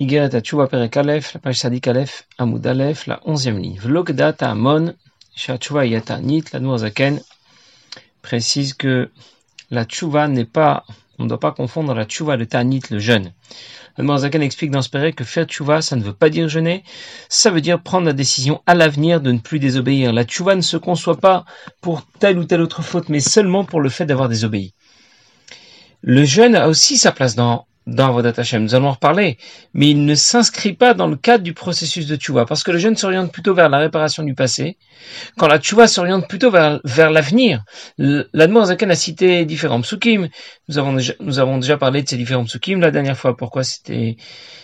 Igeret Tchouva Perek Aleph, la page Sadik Aleph, Amoud Aleph, la onzième ligne. Vlogdata Amon, Shatchouva Yata Nit, la Zaken précise que la Tchouva n'est pas, on ne doit pas confondre la Tchouva le Tanit, le jeûne. Le Zaken explique dans ce que faire Tchouva, ça ne veut pas dire jeûner, ça veut dire prendre la décision à l'avenir de ne plus désobéir. La Tchouva ne se conçoit pas pour telle ou telle autre faute, mais seulement pour le fait d'avoir désobéi. Le jeûne a aussi sa place dans dans Vodat Hashem. Nous allons en reparler. Mais il ne s'inscrit pas dans le cadre du processus de Tchouva. Parce que le jeûne s'oriente plutôt vers la réparation du passé. Quand la Tchouva s'oriente plutôt vers, vers l'avenir. L'Admor Zaken a cité différents psukim. Nous avons déjà, nous avons déjà parlé de ces différents psukim la dernière fois. Pourquoi c'était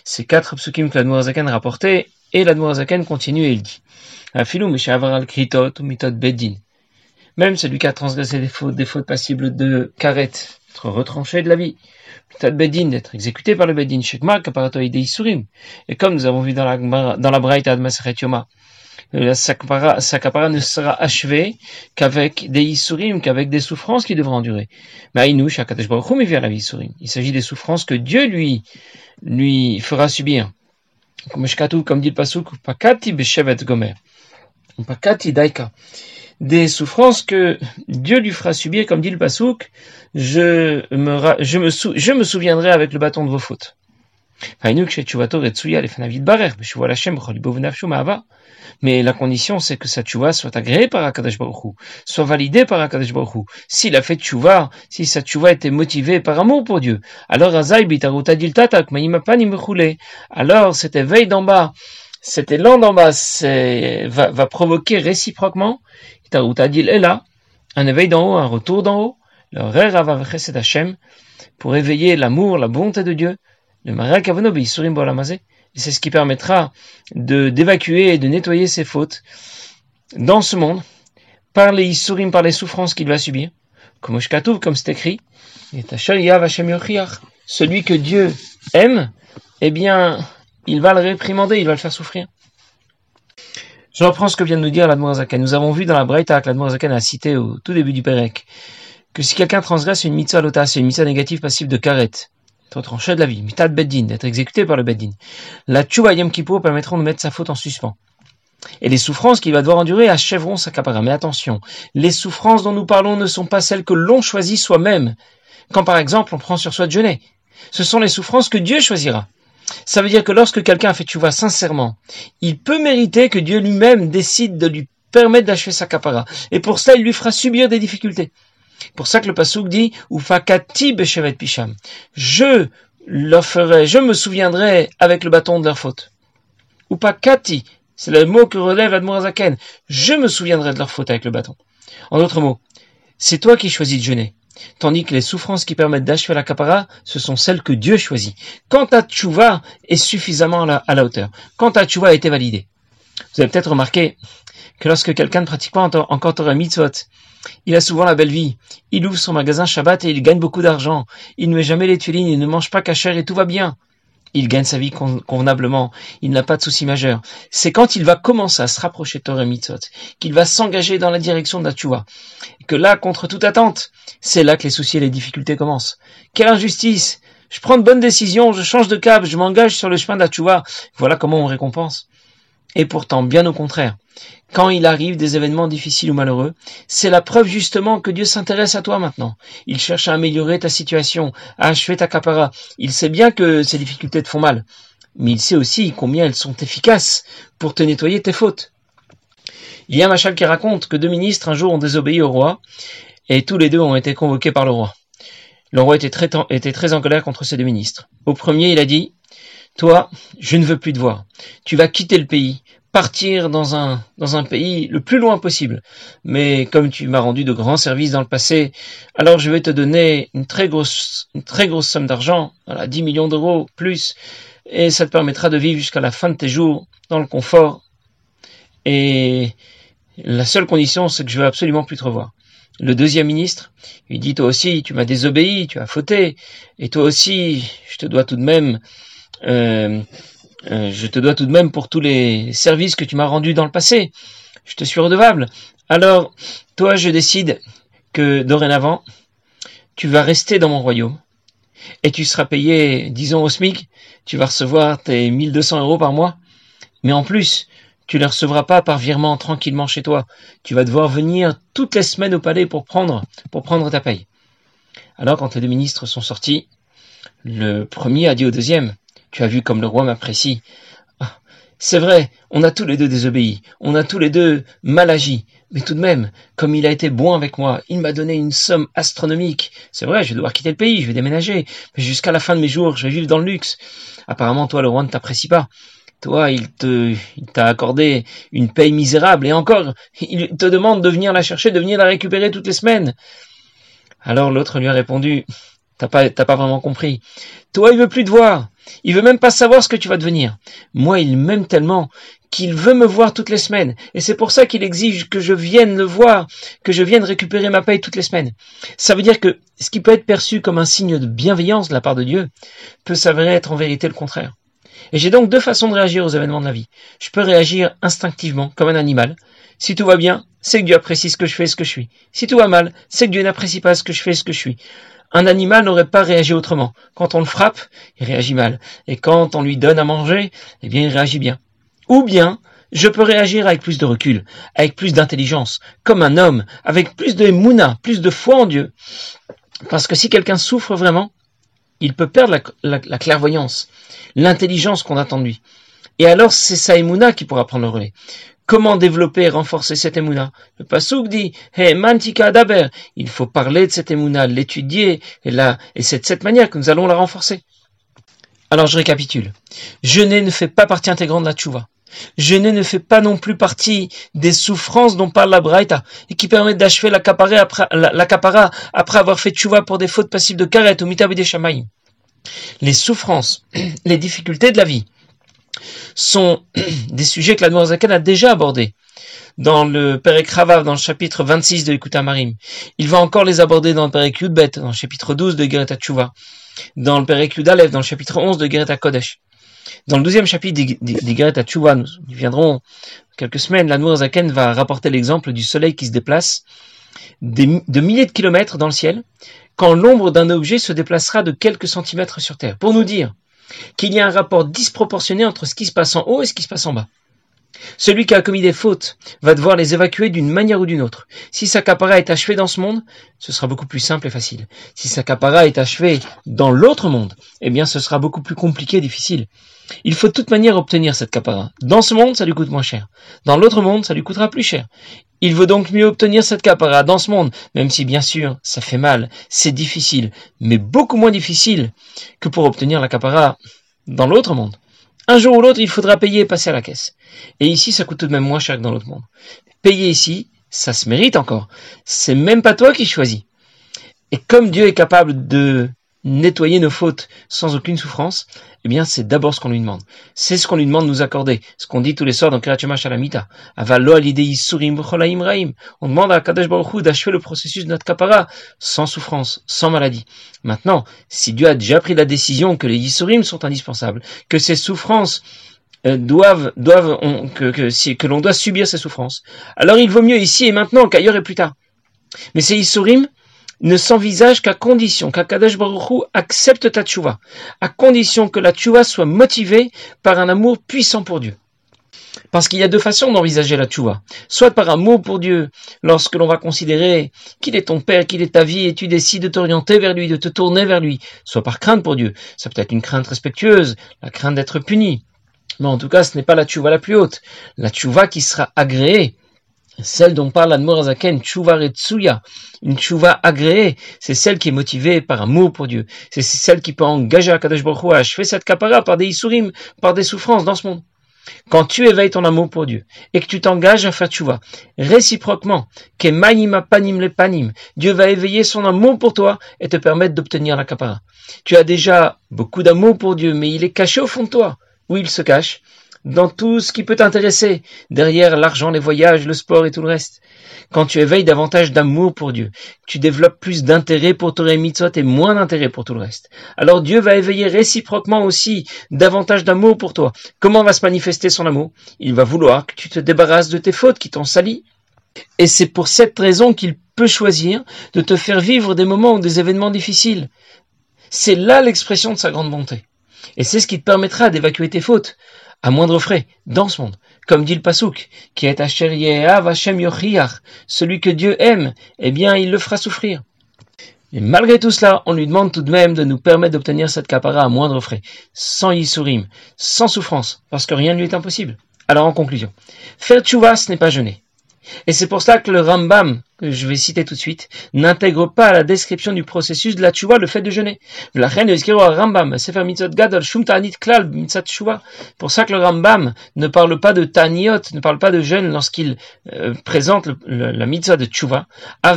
ces quatre psukim que l'Admor Zaken rapportait. Et l'Admor Zaken continue et il dit. Afilou, al kritot bedin. Même celui qui a transgressé des fautes, des fautes passibles de karet, être retranché de la vie bedin d'être exécuté par le bedin shekma kaparato isurim. Et comme nous avons vu dans la dans la Braïta de Maseret Yoma, la sakapara ne sera achevé qu'avec des isurim, qu'avec des souffrances qui devront endurer. Mais il s'agit des souffrances que Dieu lui lui fera subir. Comme dit le pasuk, pakati beshevet gomer, pakati daika des souffrances que Dieu lui fera subir, comme dit le Passouk, je me, je me, souviendrai avec le bâton de vos fautes. Mais la condition, c'est que sa tchouva soit agréée par Akadosh Baruch soit validée par Akadosh Baruch S'il a fait tchouva, si sa tchouva était motivée par amour pour Dieu, alors alors cet éveil d'en bas, cet élan d'en bas va, va provoquer réciproquement Taroutadil est là, un éveil d'en haut, un retour d'en haut, le Rerav Hashem, pour éveiller l'amour, la bonté de Dieu, le Marak Avonobi, Surim et c'est ce qui permettra de d'évacuer et de nettoyer ses fautes dans ce monde, par les par les souffrances qu'il va subir, comme comme c'est écrit, celui que Dieu aime, eh bien, il va le réprimander, il va le faire souffrir. Je reprends ce que vient de nous dire l'Admorazaken. Nous avons vu dans la Braïta que l'Admorazaken a cité au tout début du Pérec que si quelqu'un transgresse une mitzvah lota, c'est une mitzvah négative passive de karet, d'être tranché de la vie, mitzvah de beddin, d'être exécuté par le beddin, la tchouva yom permettront de mettre sa faute en suspens. Et les souffrances qu'il va devoir endurer achèveront sa capara. Mais attention, les souffrances dont nous parlons ne sont pas celles que l'on choisit soi-même. Quand par exemple on prend sur soi de jeûner. Ce sont les souffrances que Dieu choisira. Ça veut dire que lorsque quelqu'un fait vois sincèrement, il peut mériter que Dieu lui-même décide de lui permettre d'achever sa capara. Et pour cela, il lui fera subir des difficultés. Pour ça que le pasouk dit, Ufakati beshevet pisham. Je leur ferai, je me souviendrai avec le bâton de leur faute. Upakati, c'est le mot que relève Admorazaken. Je me souviendrai de leur faute avec le bâton. En d'autres mots, c'est toi qui choisis de jeûner tandis que les souffrances qui permettent d'achever la capara, ce sont celles que Dieu choisit. Quand ta tchouva est suffisamment à la, hauteur, quand ta tchouva a été validée. Vous avez peut-être remarqué que lorsque quelqu'un ne pratique pas encore Torah Mitzvot, il a souvent la belle vie. Il ouvre son magasin Shabbat et il gagne beaucoup d'argent. Il ne met jamais les tuilines, il ne mange pas cachère et tout va bien il gagne sa vie convenablement, il n'a pas de souci majeur. C'est quand il va commencer à se rapprocher de Torah Mitzvot, qu'il va s'engager dans la direction Tchouva, que là, contre toute attente, c'est là que les soucis et les difficultés commencent. Quelle injustice Je prends de bonnes décisions, je change de cap, je m'engage sur le chemin Tchouva. Voilà comment on récompense. Et pourtant, bien au contraire, quand il arrive des événements difficiles ou malheureux, c'est la preuve justement que Dieu s'intéresse à toi maintenant. Il cherche à améliorer ta situation, à achever ta capara. Il sait bien que ces difficultés te font mal, mais il sait aussi combien elles sont efficaces pour te nettoyer tes fautes. Il y a un machal qui raconte que deux ministres un jour ont désobéi au roi, et tous les deux ont été convoqués par le roi. Le roi était très, était très en colère contre ces deux ministres. Au premier, il a dit, Toi, je ne veux plus te voir. Tu vas quitter le pays partir dans un, dans un pays le plus loin possible. Mais comme tu m'as rendu de grands services dans le passé, alors je vais te donner une très grosse, une très grosse somme d'argent, voilà, 10 millions d'euros plus, et ça te permettra de vivre jusqu'à la fin de tes jours dans le confort. Et la seule condition, c'est que je veux absolument plus te revoir. Le deuxième ministre lui dit, toi aussi, tu m'as désobéi, tu as fauté, et toi aussi, je te dois tout de même euh, euh, je te dois tout de même pour tous les services que tu m'as rendus dans le passé. Je te suis redevable. Alors, toi, je décide que dorénavant, tu vas rester dans mon royaume et tu seras payé, disons au SMIC, tu vas recevoir tes 1200 euros par mois, mais en plus, tu ne les recevras pas par virement tranquillement chez toi. Tu vas devoir venir toutes les semaines au palais pour prendre, pour prendre ta paye. Alors quand les deux ministres sont sortis, le premier a dit au deuxième, tu as vu comme le roi m'apprécie. Ah, c'est vrai, on a tous les deux désobéi, on a tous les deux mal agi, mais tout de même, comme il a été bon avec moi, il m'a donné une somme astronomique. C'est vrai, je vais devoir quitter le pays, je vais déménager, mais jusqu'à la fin de mes jours, je vais vivre dans le luxe. Apparemment, toi, le roi ne t'apprécie pas. Toi, il te, il t'a accordé une paye misérable, et encore, il te demande de venir la chercher, de venir la récupérer toutes les semaines. Alors l'autre lui a répondu, t'as pas, t'as pas vraiment compris. Toi, il veut plus te voir. Il veut même pas savoir ce que tu vas devenir. Moi, il m'aime tellement qu'il veut me voir toutes les semaines. Et c'est pour ça qu'il exige que je vienne le voir, que je vienne récupérer ma paye toutes les semaines. Ça veut dire que ce qui peut être perçu comme un signe de bienveillance de la part de Dieu peut s'avérer être en vérité le contraire. Et j'ai donc deux façons de réagir aux événements de la vie. Je peux réagir instinctivement, comme un animal. Si tout va bien, c'est que Dieu apprécie ce que je fais, ce que je suis. Si tout va mal, c'est que Dieu n'apprécie pas ce que je fais, ce que je suis. Un animal n'aurait pas réagi autrement. Quand on le frappe, il réagit mal. Et quand on lui donne à manger, eh bien, il réagit bien. Ou bien, je peux réagir avec plus de recul, avec plus d'intelligence, comme un homme, avec plus de mouna, plus de foi en Dieu. Parce que si quelqu'un souffre vraiment, il peut perdre la, clairvoyance, l'intelligence qu'on attend de lui. Et alors, c'est sa émouna qui pourra prendre le relais. Comment développer et renforcer cette émouna? Le Passouk dit Hey, mantika daber. Il faut parler de cette émouna, l'étudier, et, là, et c'est de cette manière que nous allons la renforcer. Alors je récapitule. Jeûner ne fait pas partie intégrante de la tchouva. Jeûner ne fait pas non plus partie des souffrances dont parle la Braïta et qui permettent d'achever la après, après avoir fait tchouva pour des fautes passives de karet ou mitabi des Les souffrances, les difficultés de la vie, sont des sujets que la Zaken a déjà abordés dans le Perek Ravav, dans le chapitre 26 de Ikuta Marim. Il va encore les aborder dans le Perek Yudbet, dans le chapitre 12 de Gereta Tshuva, dans le Perek Yudalev, dans le chapitre 11 de Gereta Kodesh. Dans le douzième chapitre des Gereta Tshuva, nous y viendrons quelques semaines, la Zaken va rapporter l'exemple du soleil qui se déplace de milliers de kilomètres dans le ciel, quand l'ombre d'un objet se déplacera de quelques centimètres sur Terre, pour nous dire qu'il y a un rapport disproportionné entre ce qui se passe en haut et ce qui se passe en bas. Celui qui a commis des fautes va devoir les évacuer d'une manière ou d'une autre. Si sa capara est achevée dans ce monde, ce sera beaucoup plus simple et facile. Si sa capara est achevée dans l'autre monde, eh bien ce sera beaucoup plus compliqué et difficile. Il faut de toute manière obtenir cette capara. Dans ce monde, ça lui coûte moins cher. Dans l'autre monde, ça lui coûtera plus cher. Il vaut donc mieux obtenir cette capara dans ce monde, même si bien sûr ça fait mal, c'est difficile, mais beaucoup moins difficile que pour obtenir la capara dans l'autre monde. Un jour ou l'autre, il faudra payer et passer à la caisse. Et ici, ça coûte tout de même moins cher que dans l'autre monde. Payer ici, ça se mérite encore. C'est même pas toi qui choisis. Et comme Dieu est capable de nettoyer nos fautes sans aucune souffrance, eh bien, c'est d'abord ce qu'on lui demande. C'est ce qu'on lui demande de nous accorder. Ce qu'on dit tous les soirs dans Kirachema Shalamita. Avalo raim. On demande à Kadesh Baruch d'achever le processus de notre kapara sans souffrance, sans maladie. Maintenant, si Dieu a déjà pris la décision que les Yisurim sont indispensables, que ces souffrances euh, doivent, doivent, que, que, que l'on doit subir ces souffrances, alors il vaut mieux ici et maintenant qu'ailleurs et plus tard. Mais ces Yisurim, ne s'envisage qu'à condition qu'Akadosh Baruch accepte ta tchouva, à condition que la tchouva soit motivée par un amour puissant pour Dieu. Parce qu'il y a deux façons d'envisager la tchouva. Soit par amour pour Dieu, lorsque l'on va considérer qu'il est ton père, qu'il est ta vie, et tu décides de t'orienter vers lui, de te tourner vers lui. Soit par crainte pour Dieu. Ça peut être une crainte respectueuse, la crainte d'être puni. Mais en tout cas, ce n'est pas la tchouva la plus haute. La tchouva qui sera agréée celle dont parle Admorazaken, Tchouva Retsuya, une Tchouva agréée, c'est celle qui est motivée par amour pour Dieu. C'est celle qui peut engager Akadosh Baruch à achever cette kapara par des isurim, par des souffrances dans ce monde. Quand tu éveilles ton amour pour Dieu et que tu t'engages à faire tchouva, réciproquement, que maïma panim le panim, Dieu va éveiller son amour pour toi et te permettre d'obtenir la kapara. Tu as déjà beaucoup d'amour pour Dieu, mais il est caché au fond de toi. Où il se cache dans tout ce qui peut t'intéresser, derrière l'argent, les voyages, le sport et tout le reste. Quand tu éveilles davantage d'amour pour Dieu, tu développes plus d'intérêt pour Torah Mitzvot et moins d'intérêt pour tout le reste. Alors Dieu va éveiller réciproquement aussi davantage d'amour pour toi. Comment va se manifester son amour? Il va vouloir que tu te débarrasses de tes fautes qui t'ont sali. Et c'est pour cette raison qu'il peut choisir de te faire vivre des moments ou des événements difficiles. C'est là l'expression de sa grande bonté. Et c'est ce qui te permettra d'évacuer tes fautes, à moindre frais, dans ce monde. Comme dit le Pasouk, qui est Asher Hashem Yochiach, celui que Dieu aime, eh bien, il le fera souffrir. Et malgré tout cela, on lui demande tout de même de nous permettre d'obtenir cette capara à moindre frais, sans yisurim, sans souffrance, parce que rien ne lui est impossible. Alors en conclusion, faire tchouva, ce n'est pas jeûner. Et c'est pour cela que le Rambam, je vais citer tout de suite, n'intègre pas à la description du processus de la tchouva le fait de jeûner. La reine Rambam, Sefer Mitzot Gadol, Klal, Mitzat Tchouva. Pour ça que le Rambam ne parle pas de Taniot, ne parle pas de jeûne lorsqu'il euh, présente la Mitzvah de Tchouva.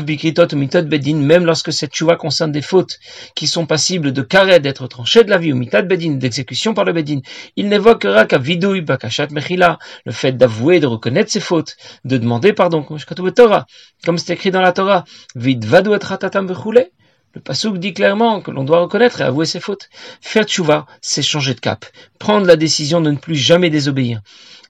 Bikritot Bedin, même lorsque cette Tchouva concerne des fautes qui sont passibles de carré, d'être tranchées de la vie, ou Bedin, d'exécution par le Bedin. Il n'évoquera qu'à Vidouy, Bakashat Mechila, le fait d'avouer, de reconnaître ses fautes, de demander pardon, comme c'était écrit dans la Torah, Vid vadu et le Passouk dit clairement que l'on doit reconnaître et avouer ses fautes. Faire tchouva, c'est changer de cap. Prendre la décision de ne plus jamais désobéir.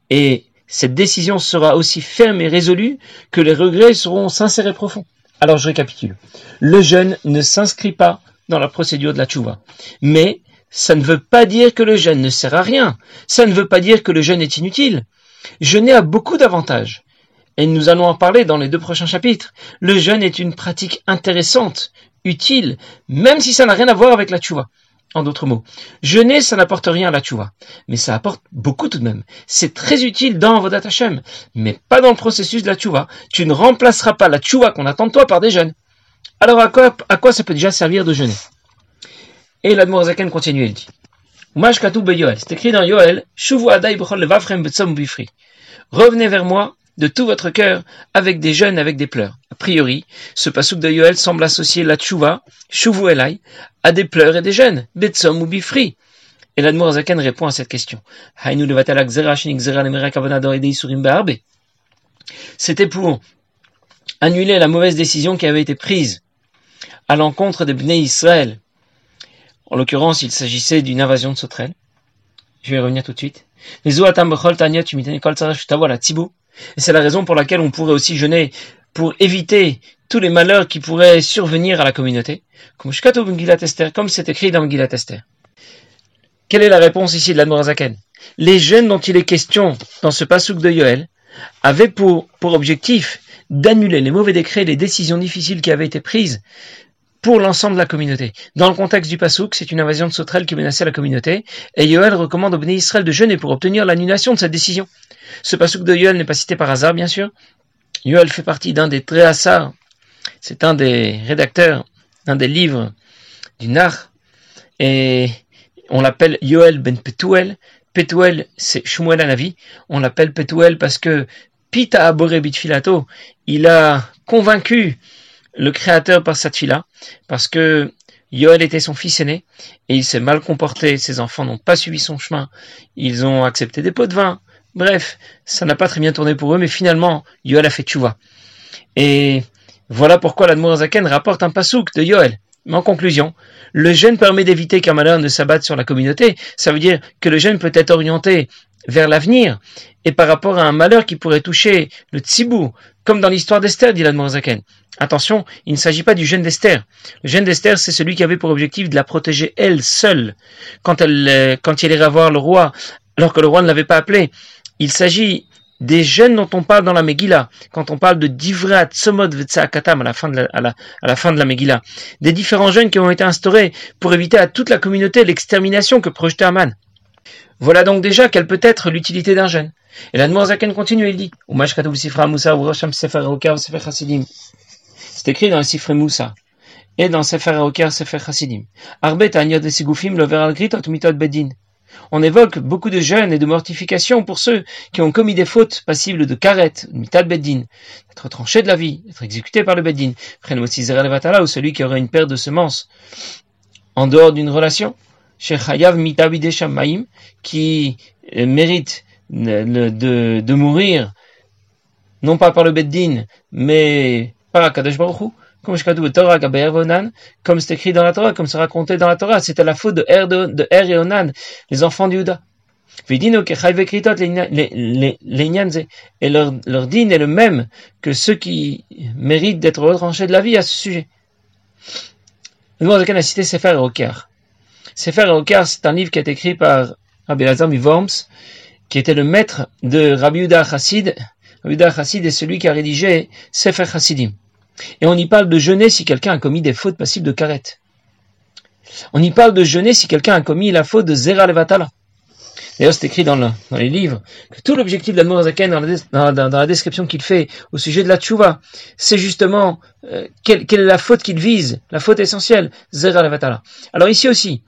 Et cette décision sera aussi ferme et résolue que les regrets seront sincères et profonds. Alors je récapitule. Le jeûne ne s'inscrit pas dans la procédure de la tchouva. Mais ça ne veut pas dire que le jeûne ne sert à rien. Ça ne veut pas dire que le jeûne est inutile. Jeûner a beaucoup d'avantages et nous allons en parler dans les deux prochains chapitres. Le jeûne est une pratique intéressante, utile, même si ça n'a rien à voir avec la tchouva. En d'autres mots, jeûner, ça n'apporte rien à la tchouva, mais ça apporte beaucoup tout de même. C'est très utile dans Vodat Hashem, mais pas dans le processus de la tchouva. Tu ne remplaceras pas la tchouva qu'on attend de toi par des jeûnes. Alors à quoi, ça peut déjà servir de jeûner? Et l'Admorazaken continue, il dit. C'est écrit dans Yoel, Revenez vers moi de tout votre cœur avec des jeûnes, avec des pleurs. A priori, ce pasouk de Yoel semble associer la tchouva, shuvu elai, à des pleurs et des jeûnes, betsom ou bifri. Et l'Admour Zaken répond à cette question. C'était pour annuler la mauvaise décision qui avait été prise à l'encontre des Bnei Israël. En l'occurrence, il s'agissait d'une invasion de sauterelles. Je vais y revenir tout de suite. C'est la raison pour laquelle on pourrait aussi jeûner pour éviter tous les malheurs qui pourraient survenir à la communauté, comme c'est écrit dans Megillat Esther. Quelle est la réponse ici de l'Admorazaken Les jeûnes dont il est question dans ce pasouk de Yoel avaient pour, pour objectif d'annuler les mauvais décrets, les décisions difficiles qui avaient été prises pour l'ensemble de la communauté. Dans le contexte du Passouk, c'est une invasion de sauterelles qui menaçait la communauté, et Yoel recommande au Béné Israël de jeûner pour obtenir l'annulation de cette décision. Ce Passouk de Yoel n'est pas cité par hasard, bien sûr. Yoel fait partie d'un des Tréhassar, c'est un des rédacteurs d'un des livres du Nar, et on l'appelle Yoel ben Petuel. Petuel, c'est Shmuel Anavi. On l'appelle Petuel parce que Pita Abore Bitfilato, il a convaincu le Créateur par cette fille-là, parce que Yoel était son fils aîné, et il s'est mal comporté, ses enfants n'ont pas suivi son chemin, ils ont accepté des pots de vin, bref, ça n'a pas très bien tourné pour eux, mais finalement, Yoel a fait tchouva. Et voilà pourquoi l'Admorazaken rapporte un pasouk de Yoel. Mais en conclusion, le jeûne permet d'éviter qu'un malheur ne s'abatte sur la communauté. Ça veut dire que le jeûne peut être orienté vers l'avenir et par rapport à un malheur qui pourrait toucher le tzibou, comme dans l'histoire d'Esther, dit l'Admorazaken. Attention, il ne s'agit pas du jeûne d'Esther. Le jeûne d'Esther, c'est celui qui avait pour objectif de la protéger elle seule quand elle, euh, il irait voir le roi, alors que le roi ne l'avait pas appelé. Il s'agit des jeûnes dont on parle dans la Megillah, quand on parle de Divrat, Somod, Vetsakatam à à la, à la fin de la Megillah. Des différents jeûnes qui ont été instaurés pour éviter à toute la communauté l'extermination que projetait Aman. Voilà donc déjà quelle peut être l'utilité d'un jeûne. Et la Zaken continue, il dit, c'est écrit dans le Sifre Moussa et dans Sefer Aoker Sefer Hasidim. Arbet Anyod Sigufim Gritot Mitot Bedin. On évoque beaucoup de jeûnes et de mortifications pour ceux qui ont commis des fautes passibles de karet, mitad beddin, d'être tranchés de la vie, d'être exécutés par le beddin. ou celui qui aurait une paire de semences en dehors d'une relation. Chez Chayav mitabide shamaim, qui mérite de, de mourir, non pas par le beddin, mais par Akadosh Baruch comme comme c'est écrit dans la Torah, comme c'est raconté dans la Torah, c'était la faute de Er, de, et Onan, les enfants d'Uda. Et leur, dîne est le même que ceux qui méritent d'être retranchés de la vie à ce sujet. Le mot de a cité Sefer Roker. Sefer Erokar, c'est un livre qui a été écrit par Rabbi Lazar Mivorms, qui était le maître de Rabbi Yudah Chassid. Rabbi Yudah Chassid est celui qui a rédigé Sefer Chassidim. Et on y parle de jeûner si quelqu'un a commis des fautes passibles de karet. On y parle de jeûner si quelqu'un a commis la faute de Zera Levatala. D'ailleurs, c'est écrit dans, les livres que tout l'objectif Zaken dans, dans, la description qu'il fait au sujet de la tchouva, c'est justement euh, quelle, est la faute qu'il vise, la faute essentielle, Zera Levatala. Alors ici aussi,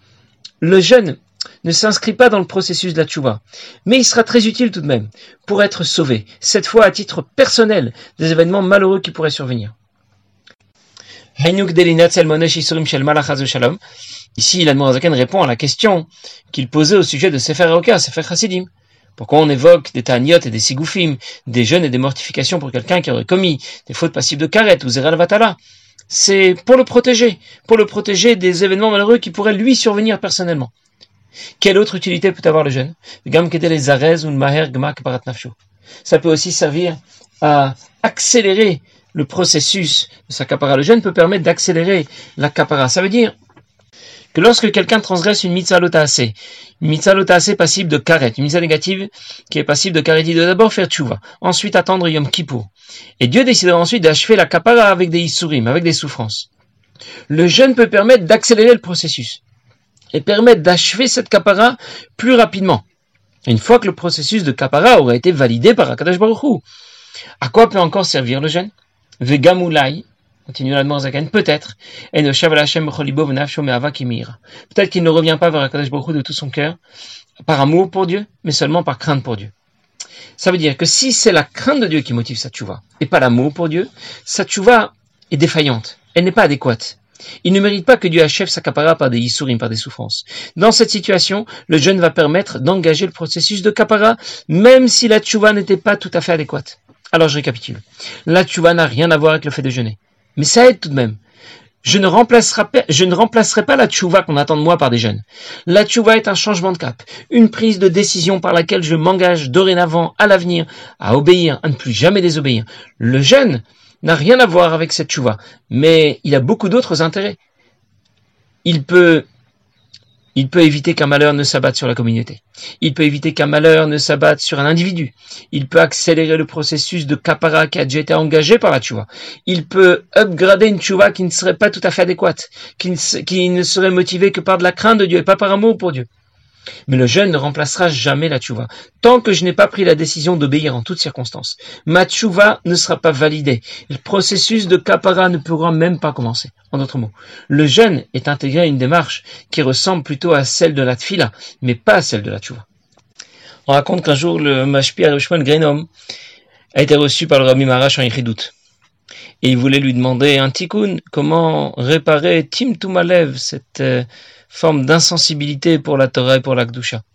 le jeûne ne s'inscrit pas dans le processus de la tchouva, mais il sera très utile tout de même pour être sauvé, cette fois à titre personnel, des événements malheureux qui pourraient survenir. Ici, l'Admorazaken répond à la question qu'il posait au sujet de Sefer Eoka, Sefer Chassidim. Pourquoi on évoque des ta'aniot et des sigoufim, des jeûnes et des mortifications pour quelqu'un qui aurait commis des fautes passives de karet ou zeral vatala? C'est pour le protéger, pour le protéger des événements malheureux qui pourraient lui survenir personnellement. Quelle autre utilité peut avoir le jeûne? Ça peut aussi servir à accélérer le processus de sa capara. Le jeûne peut permettre d'accélérer la capara. Ça veut dire que lorsque quelqu'un transgresse une mitzvah lotaase, une mitzvah lotaase passible de karet, une mitzvah négative qui est passible de karet, il doit d'abord faire tchouva, ensuite attendre Yom Kippour. Et Dieu décidera ensuite d'achever la kapara avec des isurim, avec des souffrances. Le jeûne peut permettre d'accélérer le processus et permettre d'achever cette kapara plus rapidement. Une fois que le processus de kapara aura été validé par Akadosh Baruch Hu. À quoi peut encore servir le jeûne? Peut-être, peut-être qu'il ne revient pas vers Akadosh Baruch de tout son cœur, par amour pour Dieu, mais seulement par crainte pour Dieu. Ça veut dire que si c'est la crainte de Dieu qui motive sa tchouva, et pas l'amour pour Dieu, sa tchouva est défaillante, elle n'est pas adéquate. Il ne mérite pas que Dieu achève sa capara par des yisurim, par des souffrances. Dans cette situation, le jeûne va permettre d'engager le processus de capara, même si la tchouva n'était pas tout à fait adéquate. Alors je récapitule. La tchouva n'a rien à voir avec le fait de jeûner. Mais ça aide tout de même. Je ne, remplacerai pas, la tchouva qu'on attend de moi par des jeunes. La tchouva est un changement de cap, une prise de décision par laquelle je m'engage dorénavant à l'avenir à obéir, à ne plus jamais désobéir. Le jeune n'a rien à voir avec cette tchouva, mais il a beaucoup d'autres intérêts. Il peut il peut éviter qu'un malheur ne s'abatte sur la communauté. Il peut éviter qu'un malheur ne s'abatte sur un individu. Il peut accélérer le processus de kapara qui a déjà été engagé par la tchouva. Il peut upgrader une tchouva qui ne serait pas tout à fait adéquate, qui ne, qui ne serait motivée que par de la crainte de Dieu et pas par amour pour Dieu. Mais le jeûne ne remplacera jamais la tchouva. Tant que je n'ai pas pris la décision d'obéir en toutes circonstances, ma tchouva ne sera pas validée. Le processus de kapara ne pourra même pas commencer. En d'autres mots, le jeûne est intégré à une démarche qui ressemble plutôt à celle de la tfila, mais pas à celle de la tchouva. On raconte qu'un jour, le mashpi Arishman Grenom a été reçu par le Rabbi Marash en Yichidut. Et il voulait lui demander un tikkun, comment réparer Tim Tumalev, cette euh, forme d'insensibilité pour la Torah et pour la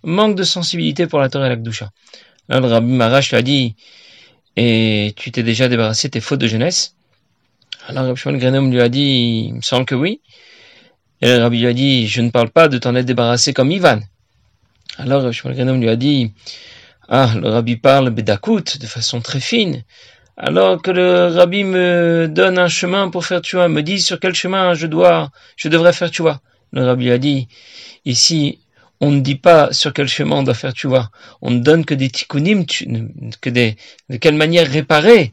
Manque de sensibilité pour la Torah et la. Alors le Rabbi Marash lui a dit, et tu t'es déjà débarrassé tes fautes de jeunesse? Alors Rabbi Shimon lui a dit, il me semble que oui. Et le Rabbi lui a dit, je ne parle pas de t'en être débarrassé comme Ivan. Alors Rabbi Shimon lui a dit, ah, le Rabbi parle Bedakut de façon très fine. Alors que le Rabbi me donne un chemin pour faire tu vois, me dit sur quel chemin je dois, je devrais faire tu vois. Le rabbi a dit, ici, on ne dit pas sur quel chemin on doit faire tu vois. On ne donne que des tikkunim, que des, de quelle manière réparer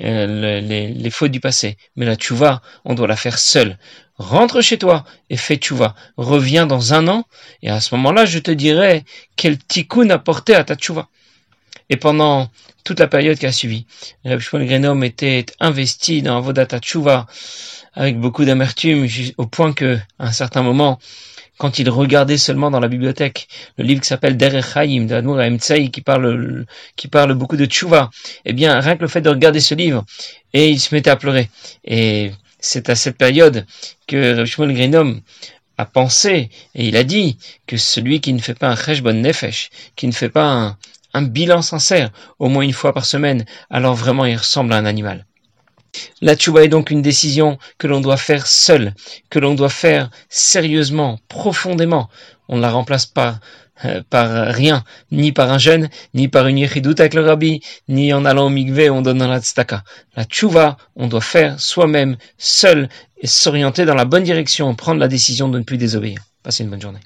euh, les, fautes du passé. Mais la vois, on doit la faire seule. Rentre chez toi et fais vois. Reviens dans un an et à ce moment-là, je te dirai quel tikkun apporter à ta vois. Et pendant toute la période qui a suivi, Rabbi Shmuel Grenom était investi dans Vodata Tshuva avec beaucoup d'amertume, au point que, à un certain moment, quand il regardait seulement dans la bibliothèque le livre qui s'appelle Derech Haïm de Admour qui parle, qui parle beaucoup de tchouva, eh bien, rien que le fait de regarder ce livre, et il se mettait à pleurer. Et c'est à cette période que Shmuel Grenom a pensé, et il a dit, que celui qui ne fait pas un cheshbon nefesh, qui ne fait pas un, un bilan sincère, au moins une fois par semaine, alors vraiment il ressemble à un animal. La tchouba est donc une décision que l'on doit faire seul, que l'on doit faire sérieusement, profondément. On ne la remplace pas euh, par rien, ni par un jeune, ni par une yichidut avec le rabbi, ni en allant au mikveh on donne la tztaka. La tchouva, on doit faire soi-même, seul, et s'orienter dans la bonne direction, prendre la décision de ne plus désobéir. Passez une bonne journée.